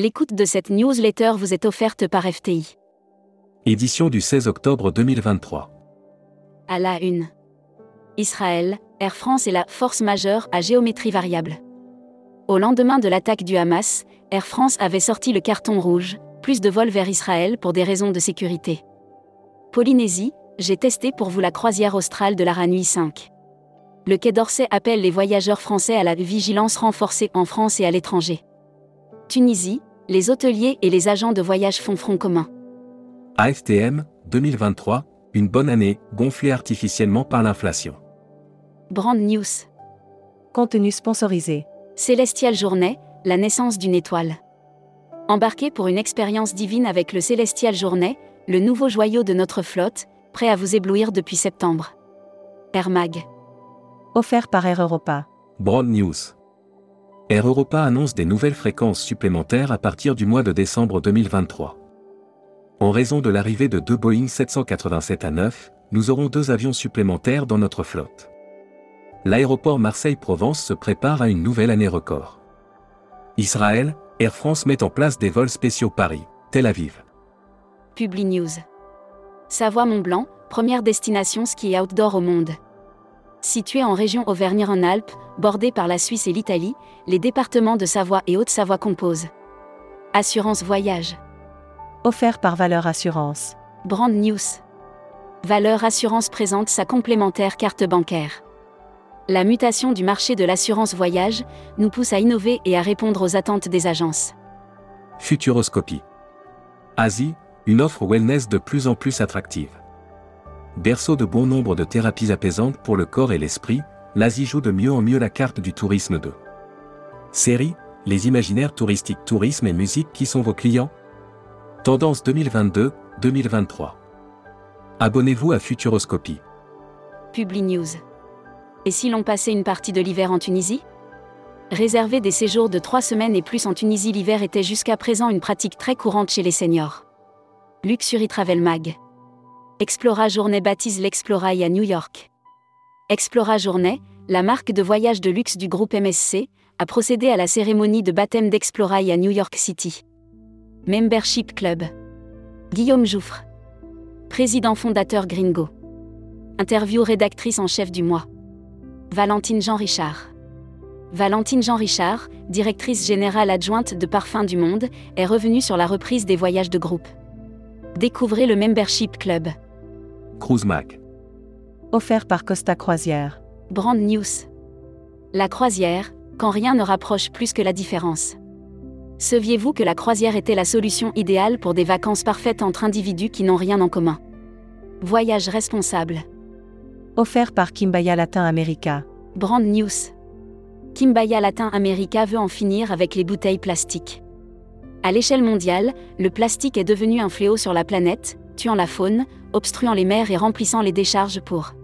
L'écoute de cette newsletter vous est offerte par FTI. Édition du 16 octobre 2023. À la une. Israël, Air France est la force majeure à géométrie variable. Au lendemain de l'attaque du Hamas, Air France avait sorti le carton rouge, plus de vols vers Israël pour des raisons de sécurité. Polynésie, j'ai testé pour vous la croisière australe de la Nuit 5. Le Quai d'Orsay appelle les voyageurs français à la vigilance renforcée en France et à l'étranger. Tunisie, les hôteliers et les agents de voyage font front commun. AFTM, 2023, une bonne année, gonflée artificiellement par l'inflation. Brand News. Contenu sponsorisé. Célestial Journée, la naissance d'une étoile. Embarquez pour une expérience divine avec le Célestial Journée, le nouveau joyau de notre flotte, prêt à vous éblouir depuis septembre. Air Mag. Offert par Air Europa. Broad News. Air Europa annonce des nouvelles fréquences supplémentaires à partir du mois de décembre 2023. En raison de l'arrivée de deux Boeing 787 à 9, nous aurons deux avions supplémentaires dans notre flotte. L'aéroport Marseille-Provence se prépare à une nouvelle année record. Israël, Air France met en place des vols spéciaux Paris, Tel Aviv. Publi News. Savoie-Mont-Blanc, première destination ski outdoor au monde. Situé en région Auvergne-Rhône-Alpes, bordé par la Suisse et l'Italie, les départements de Savoie et Haute-Savoie composent. Assurance voyage. Offert par Valeur Assurance. Brand News. Valeur Assurance présente sa complémentaire carte bancaire. La mutation du marché de l'assurance voyage nous pousse à innover et à répondre aux attentes des agences. Futuroscopie. Asie, une offre wellness de plus en plus attractive. Berceau de bon nombre de thérapies apaisantes pour le corps et l'esprit, l'Asie joue de mieux en mieux la carte du tourisme 2. Série, les imaginaires touristiques tourisme et musique qui sont vos clients Tendance 2022-2023. Abonnez-vous à Futuroscopie. Publi News. Et si l'on passait une partie de l'hiver en Tunisie? Réserver des séjours de trois semaines et plus en Tunisie l'hiver était jusqu'à présent une pratique très courante chez les seniors. Luxury Travel Mag. Explora Journée baptise l'Explorail à New York. Explora Journée, la marque de voyage de luxe du groupe MSC, a procédé à la cérémonie de baptême d'Explorail à New York City. Membership Club. Guillaume Jouffre. Président fondateur Gringo. Interview rédactrice en chef du mois. Valentine Jean Richard. Valentine Jean Richard, directrice générale adjointe de Parfums du Monde, est revenue sur la reprise des voyages de groupe. Découvrez le Membership Club. Cruise Mac. Offert par Costa Croisière. Brand News. La croisière, quand rien ne rapproche plus que la différence. Saviez-vous que la croisière était la solution idéale pour des vacances parfaites entre individus qui n'ont rien en commun? Voyage responsable. Offert par Kimbaya Latin America. Brand News. Kimbaya Latin America veut en finir avec les bouteilles plastiques. À l'échelle mondiale, le plastique est devenu un fléau sur la planète, tuant la faune, obstruant les mers et remplissant les décharges pour.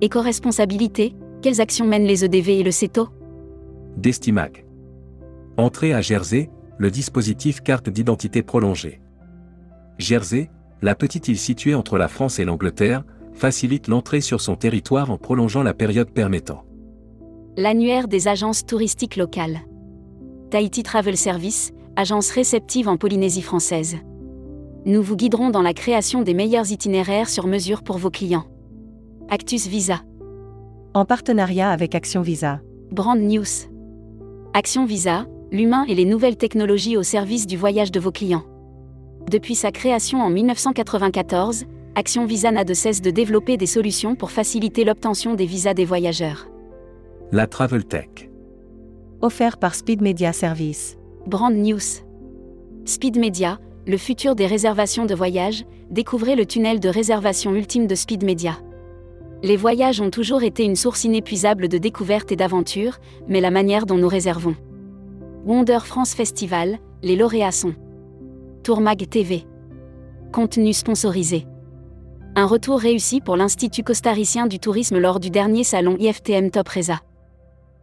Éco-responsabilité, quelles actions mènent les EDV et le CETO Destimac. Entrée à Jersey, le dispositif carte d'identité prolongée. Jersey, la petite île située entre la France et l'Angleterre, facilite l'entrée sur son territoire en prolongeant la période permettant. L'annuaire des agences touristiques locales. Tahiti Travel Service, agence réceptive en Polynésie française. Nous vous guiderons dans la création des meilleurs itinéraires sur mesure pour vos clients. Actus Visa. En partenariat avec Action Visa. Brand News. Action Visa, l'humain et les nouvelles technologies au service du voyage de vos clients. Depuis sa création en 1994, Action Visa n'a de cesse de développer des solutions pour faciliter l'obtention des visas des voyageurs. La Travel Tech. Offert par Speed Media Service. Brand News. Speed Media, le futur des réservations de voyage, découvrez le tunnel de réservation ultime de Speed Media. Les voyages ont toujours été une source inépuisable de découvertes et d'aventures, mais la manière dont nous réservons. Wonder France Festival, les lauréats sont. Tourmag TV. Contenu sponsorisé. Un retour réussi pour l'Institut costaricien du tourisme lors du dernier salon IFTM Top Reza.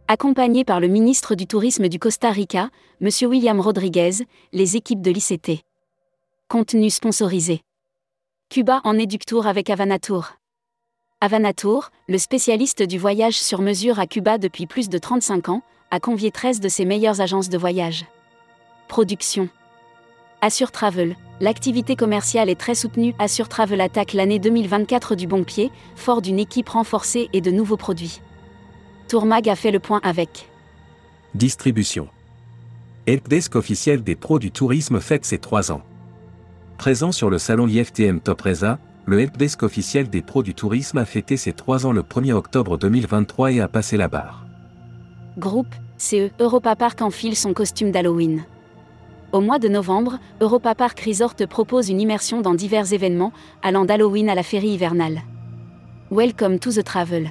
Accompagné par le ministre du Tourisme du Costa Rica, M. William Rodriguez, les équipes de l'ICT. Contenu sponsorisé. Cuba en éductour avec Avanatour. Avanatour, le spécialiste du voyage sur mesure à Cuba depuis plus de 35 ans, a convié 13 de ses meilleures agences de voyage. Production. Assure Travel. L'activité commerciale est très soutenue. Assure Travel attaque l'année 2024 du bon pied, fort d'une équipe renforcée et de nouveaux produits. Tourmag a fait le point avec. Distribution. Helpdesk officiel des pros du tourisme fête ses 3 ans. Présent sur le salon IFTM Top Reza, le helpdesk officiel des pros du tourisme a fêté ses 3 ans le 1er octobre 2023 et a passé la barre. Groupe CE Europa Park enfile son costume d'Halloween. Au mois de novembre, Europa Park Resort propose une immersion dans divers événements, allant d'Halloween à la féerie hivernale. Welcome to the travel.